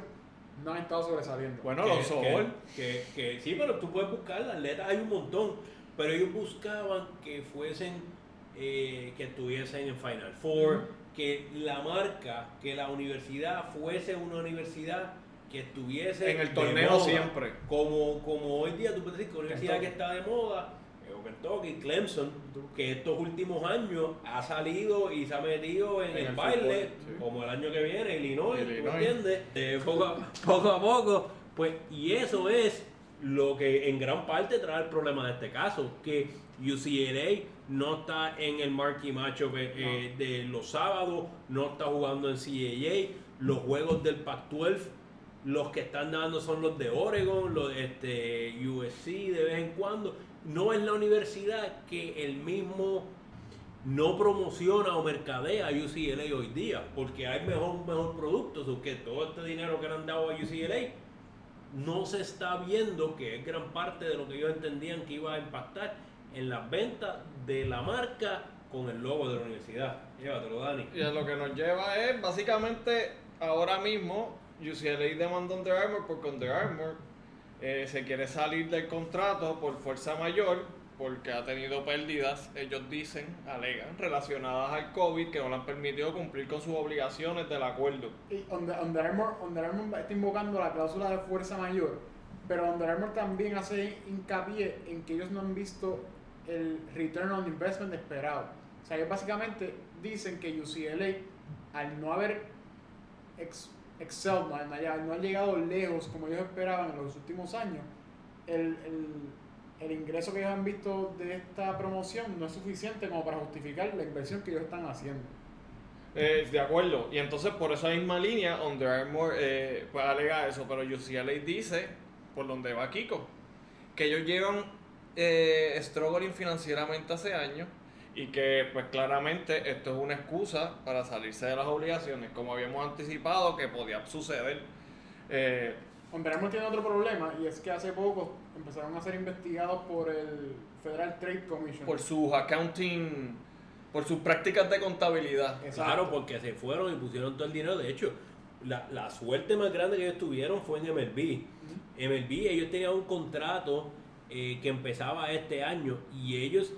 no han estado sobresaliendo. Bueno, que, los que, que- que- sí, pero tú puedes buscar, atletas hay un montón, pero ellos buscaban que fuesen, eh, que estuviesen en Final Four, que la marca, que la universidad fuese una universidad que estuviese En el de torneo moda. siempre. Como, como hoy día tú puedes decir que una universidad que está de moda, Kentucky, Clemson, que estos últimos años ha salido y se ha metido en, En el, el baile, fútbol, sí. como el año que viene, Illinois, ¿tú Illinois. entiendes? Eh, poco, a, poco a poco, pues, y eso es lo que en gran parte trae el problema de este caso, que UCLA no está en el marquee matchup eh, eh, de los sábados, no está jugando en CAA, los juegos del Pac-12 los que están dando son los de Oregon, los de este, USC de vez en cuando. No es la universidad que el mismo no promociona o mercadea UCLA hoy día, porque hay mejor, mejor producto, so que todo este dinero que le han dado a UCLA no se está viendo, que es gran parte de lo que ellos entendían que iba a impactar en las ventas de la marca con el logo de la universidad. Llévatelo, Dani. Y lo que nos lleva es básicamente ahora mismo UCLA demanda Under Armour porque Under Armour eh, se quiere salir del contrato por fuerza mayor porque ha tenido pérdidas, ellos dicen, alegan, relacionadas al COVID que no le han permitido cumplir con sus obligaciones del acuerdo. Y Under, Armour, Under está invocando la cláusula de fuerza mayor, pero Under también hace hincapié en que ellos no han visto el return on investment esperado. O sea, ellos básicamente dicen que UCLA, al no haber excelled, no, no no ha llegado lejos como ellos esperaban en los últimos años, el, el, el ingreso que ellos han visto de esta promoción no es suficiente como para justificar la inversión que ellos están haciendo. Eh, de acuerdo, y entonces por esa misma línea Under Armour eh, pues alega eso, pero UCLA dice, por donde va Kiko, que ellos llevan eh, struggling financieramente hace años y que pues claramente esto es una excusa para salirse de las obligaciones, como habíamos anticipado que podía suceder. Eh, Armour tiene otro problema y es que hace poco empezaron a ser investigados por el Federal Trade Commission. por sus accounting, por sus prácticas de contabilidad. Exacto. Claro, porque se fueron y pusieron todo el dinero. De hecho, la, la suerte más grande que ellos tuvieron fue en MLB. MLB, ellos tenían un contrato eh, que empezaba este año y ellos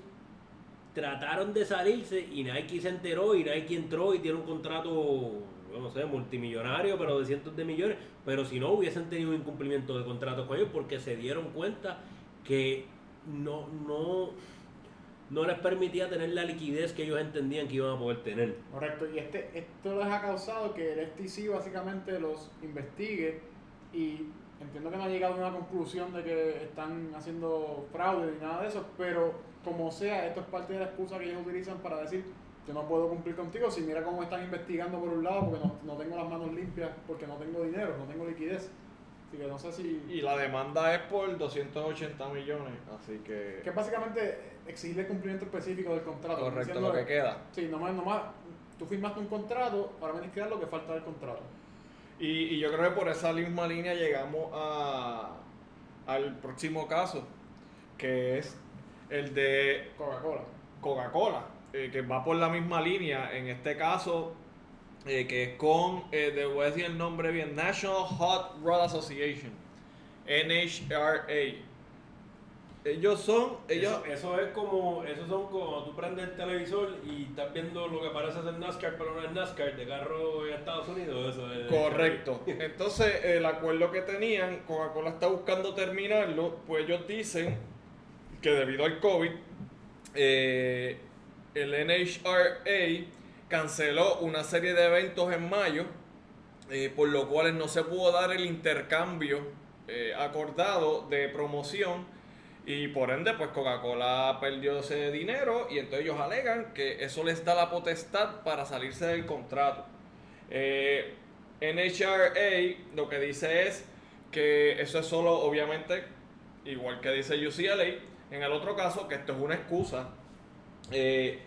trataron de salirse y Nike se enteró y Nike entró y tiene un contrato, no sé, multimillonario, pero de cientos de millones. Pero si no, hubiesen tenido un incumplimiento de contrato con ellos porque se dieron cuenta que no, no, no les permitía tener la liquidez que ellos entendían que iban a poder tener. Correcto, y este, esto les ha causado que el FTC básicamente los investigue y entiendo que no ha llegado a una conclusión de que están haciendo fraude ni nada de eso, pero como sea, esto es parte de la excusa que ellos utilizan para decir yo no puedo cumplir contigo si mira cómo están investigando por un lado porque no, no tengo las manos limpias, porque no tengo dinero, no tengo liquidez. Así que no sé si... Y la demanda es por 280 millones, así que... Que básicamente exigirle cumplimiento específico del contrato. Correcto, diciendo lo que queda. Sí, nomás, nomás, tú firmaste un contrato, ahora tienes que dar lo que falta del contrato. Y, y yo creo que por esa misma línea llegamos a, al próximo caso, que es el de Coca-Cola. Coca-Cola, eh, que va por la misma línea, en este caso, eh, que es con, eh, te voy a decir el nombre bien, National Hot Rod Association, NHRA. Ellos son, ellos... Eso, eso es como, esos son como tú prendes el televisor y estás viendo lo que parece ser NASCAR, pero no es NASCAR, de carro en Estados Unidos, eso es. Correcto. Entonces, el acuerdo que tenían, Coca-Cola está buscando terminarlo, pues ellos dicen que debido al COVID, eh, el NHRA canceló una serie de eventos en mayo, eh, por lo cual no se pudo dar el intercambio eh, acordado de promoción y por ende pues Coca-Cola perdió ese dinero y entonces ellos alegan que eso les da la potestad para salirse del contrato. NHRA lo que dice es que eso es solo, obviamente, igual que dice UCLA, en el otro caso, que esto es una excusa. Eh,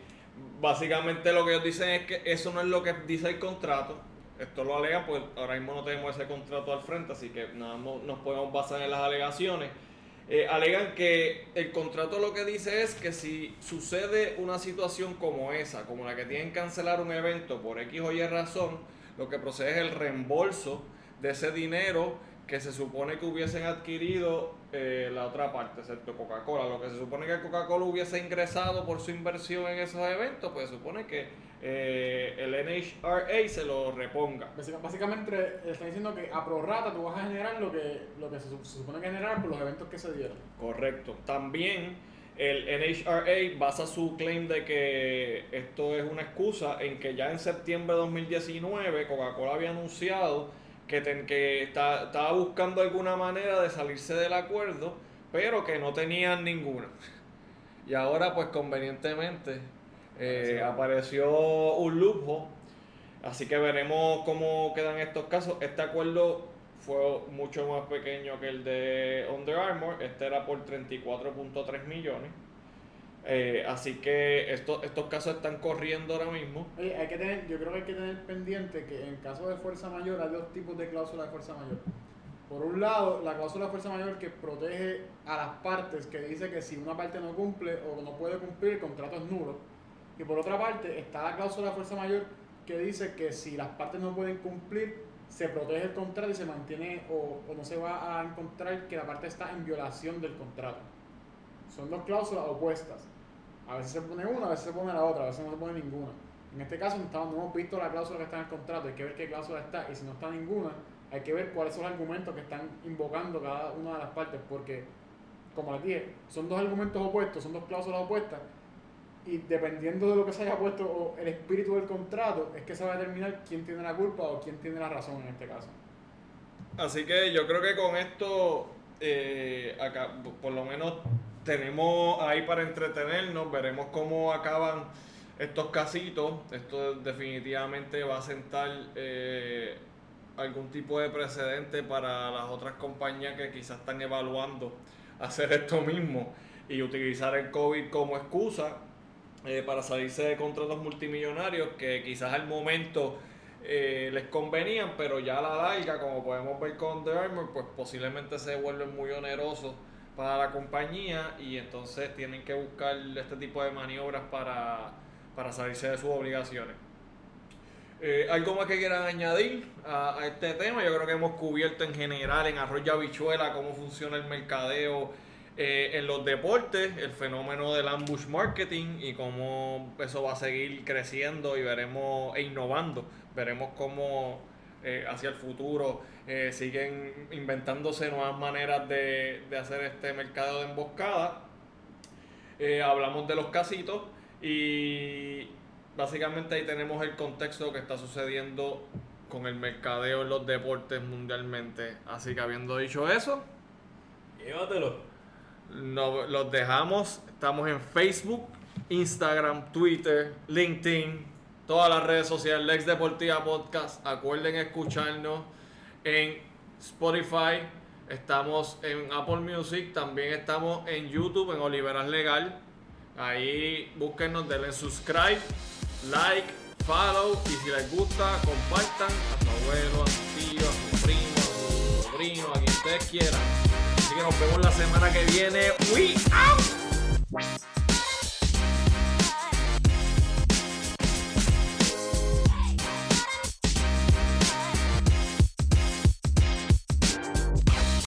básicamente lo que ellos dicen es que eso no es lo que dice el contrato. Esto lo alegan, pues ahora mismo no tenemos ese contrato al frente, así que nada más nos podemos basar en las alegaciones. Eh, alegan que el contrato lo que dice es que si sucede una situación como esa, como la que tienen que cancelar un evento por X o Y razón, lo que procede es el reembolso de ese dinero que se supone que hubiesen adquirido eh, la otra parte, excepto Coca-Cola. Lo que se supone que Coca-Cola hubiese ingresado por su inversión en esos eventos, pues se supone que eh, el NHRA se lo reponga. Básicamente están diciendo que a prorata tú vas a generar lo que, lo que se, supone que generar por los eventos que se dieron. Correcto. También el NHRA basa su claim de que esto es una excusa en que ya en septiembre de 2019 Coca-Cola había anunciado que, que estaba buscando alguna manera de salirse del acuerdo, pero que no tenían ninguna. Y ahora pues convenientemente eh, apareció un lujo. Así que veremos cómo quedan estos casos. Este acuerdo fue mucho más pequeño que el de Under Armour. Este era por 34.3 millones. Eh, así que estos, estos casos están corriendo ahora mismo. hay que tener, yo creo que hay que tener pendiente que en caso de fuerza mayor hay dos tipos de cláusulas de fuerza mayor. Por un lado, la cláusula de fuerza mayor que protege a las partes, que dice que si una parte no cumple o no puede cumplir, el contrato es nulo y por otra parte está la cláusula de fuerza mayor que dice que si las partes no pueden cumplir, se protege el contrato y se mantiene o, no se va a encontrar que la parte está en violación del contrato. Son dos cláusulas opuestas. A veces se pone una, a veces se pone la otra, a veces no se pone ninguna. En este caso no, hemos visto la cláusula que está en el contrato, hay que ver qué cláusula está y si no está ninguna, hay que ver cuáles son los argumentos que están invocando cada una de las partes porque, como les dije, son dos argumentos opuestos, son dos cláusulas opuestas y dependiendo de lo que se haya puesto o el espíritu del contrato, es que se va a determinar quién tiene la culpa o quién tiene la razón en este caso. Así que yo creo que con esto, eh, acá, por lo menos tenemos ahí para entretenernos, veremos cómo acaban estos casitos. Esto definitivamente va a sentar eh, algún tipo de precedente para las otras compañías que quizás están evaluando hacer esto mismo y utilizar el COVID como excusa eh, para salirse de contratos multimillonarios que quizás al momento eh, les convenían, pero ya la larga, como podemos ver con The Armour, pues posiblemente se vuelven muy onerosos para la compañía y entonces tienen que buscar este tipo de maniobras para, salirse de sus obligaciones. Eh, ¿Algo más que quieran añadir a, este tema? Yo creo que hemos cubierto en general en arroz y habichuela cómo funciona el mercadeo eh, en los deportes, el fenómeno del ambush marketing y cómo eso va a seguir creciendo y veremos e innovando. Veremos cómo eh, hacia el futuro eh, siguen inventándose nuevas maneras de, de, hacer este mercado de emboscada. hablamos de los casitos y básicamente ahí tenemos el contexto que está sucediendo con el mercadeo en los deportes mundialmente. Así que habiendo dicho eso, llévatelo. Nos, los dejamos. Estamos en Facebook, Instagram, Twitter, LinkedIn, todas las redes sociales, Lex Deportiva Podcast. Acuerden escucharnos en Spotify. Estamos en Apple Music. También estamos en YouTube, en Oliveras Legal. Ahí búsquenos, denle subscribe, like, follow. Y si les gusta, compartan a su abuelo, a su tío, a su primo, a su sobrino, a quien ustedes quieran. Así que nos vemos la semana que viene. ¡Uy!